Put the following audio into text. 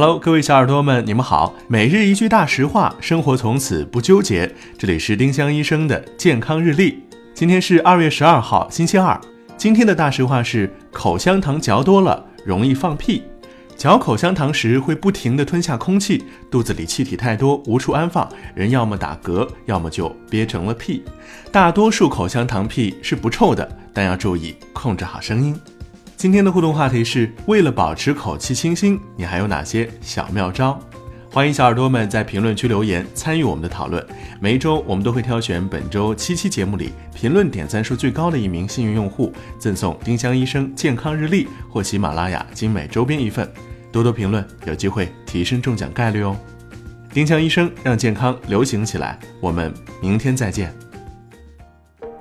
Hello，各位小耳朵们，你们好。每日一句大实话，生活从此不纠结。这里是丁香医生的健康日历。今天是二月十二号，星期二。今天的大实话是：口香糖嚼多了容易放屁。嚼口香糖时会不停地吞下空气，肚子里气体太多无处安放，人要么打嗝，要么就憋成了屁。大多数口香糖屁是不臭的，但要注意控制好声音。今天的互动话题是为了保持口气清新，你还有哪些小妙招？欢迎小耳朵们在评论区留言参与我们的讨论。每一周我们都会挑选本周七期节目里评论点赞数最高的一名幸运用户，赠送丁香医生健康日历或喜马拉雅精美周边一份。多多评论，有机会提升中奖概率哦。丁香医生让健康流行起来，我们明天再见。